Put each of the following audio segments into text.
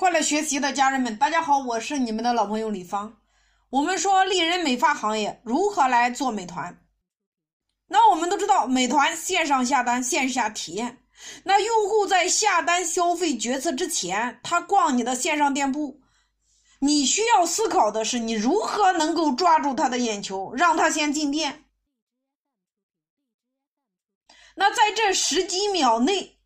快乐学习的家人们，大家好，我是你们的老朋友李芳。我们说丽人美发行业如何来做美团？那我们都知道，美团线上下单，线下体验。那用户在下单消费决策之前，他逛你的线上店铺，你需要思考的是，你如何能够抓住他的眼球，让他先进店。那在这十几秒内，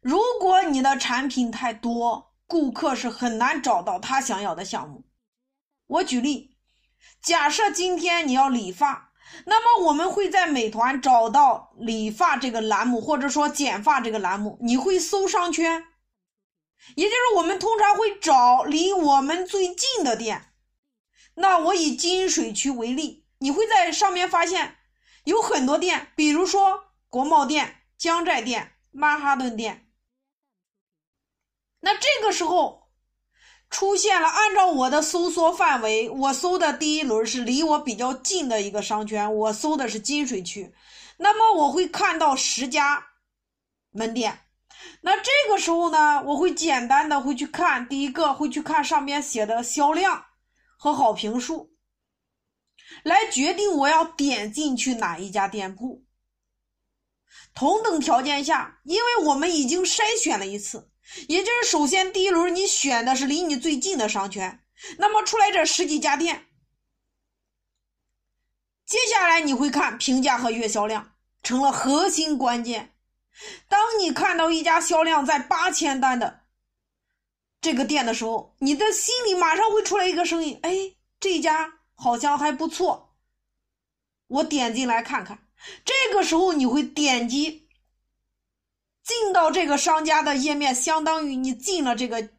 如果你的产品太多，顾客是很难找到他想要的项目。我举例，假设今天你要理发，那么我们会在美团找到理发这个栏目，或者说剪发这个栏目，你会搜商圈，也就是我们通常会找离我们最近的店。那我以金水区为例，你会在上面发现有很多店，比如说。国贸店、江寨店、曼哈顿店，那这个时候出现了。按照我的搜索范围，我搜的第一轮是离我比较近的一个商圈，我搜的是金水区。那么我会看到十家门店。那这个时候呢，我会简单的会去看第一个，会去看上面写的销量和好评数，来决定我要点进去哪一家店铺。同等条件下，因为我们已经筛选了一次，也就是首先第一轮你选的是离你最近的商圈，那么出来这十几家店，接下来你会看评价和月销量成了核心关键。当你看到一家销量在八千单的这个店的时候，你的心里马上会出来一个声音：哎，这家好像还不错，我点进来看看。这个时候你会点击到这个商家的页面，相当于你进了这个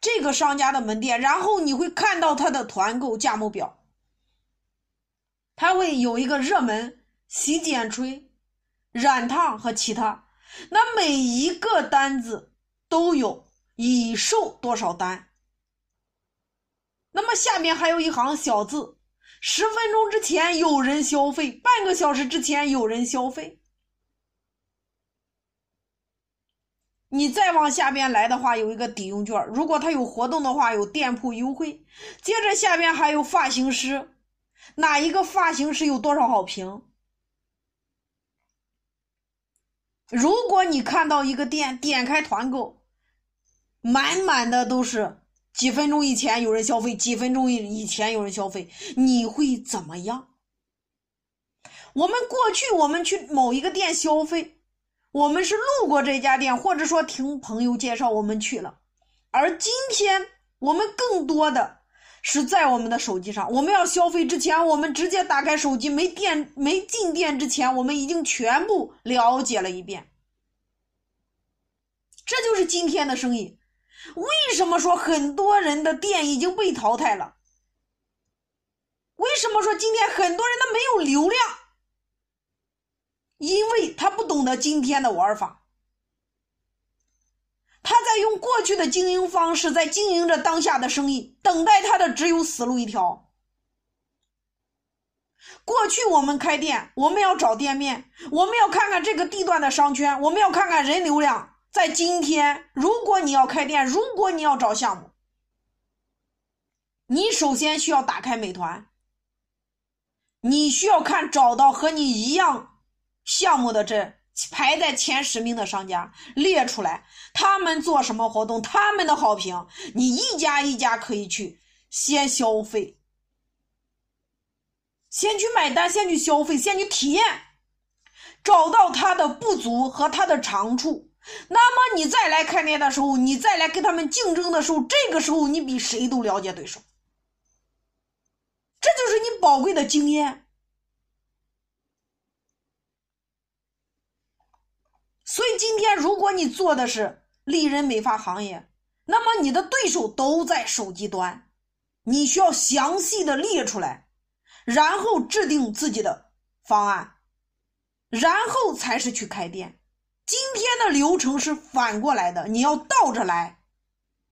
这个商家的门店，然后你会看到他的团购价目表，他会有一个热门洗剪吹、染烫和其他，那每一个单子都有已售多少单，那么下面还有一行小字。十分钟之前有人消费，半个小时之前有人消费。你再往下边来的话，有一个抵用券，如果他有活动的话，有店铺优惠。接着下边还有发型师，哪一个发型师有多少好评？如果你看到一个店点开团购，满满的都是。几分钟以前有人消费，几分钟以以前有人消费，你会怎么样？我们过去我们去某一个店消费，我们是路过这家店，或者说听朋友介绍我们去了，而今天我们更多的是在我们的手机上，我们要消费之前，我们直接打开手机，没电没进店之前，我们已经全部了解了一遍，这就是今天的生意。为什么说很多人的店已经被淘汰了？为什么说今天很多人他没有流量？因为他不懂得今天的玩法，他在用过去的经营方式在经营着当下的生意，等待他的只有死路一条。过去我们开店，我们要找店面，我们要看看这个地段的商圈，我们要看看人流量。在今天，如果你要开店，如果你要找项目，你首先需要打开美团，你需要看找到和你一样项目的这排在前十名的商家列出来，他们做什么活动，他们的好评，你一家一家可以去先消费，先去买单，先去消费，先去体验，找到他的不足和他的长处。那么你再来开店的时候，你再来跟他们竞争的时候，这个时候你比谁都了解对手，这就是你宝贵的经验。所以今天如果你做的是丽人美发行业，那么你的对手都在手机端，你需要详细的列出来，然后制定自己的方案，然后才是去开店。今天的流程是反过来的，你要倒着来。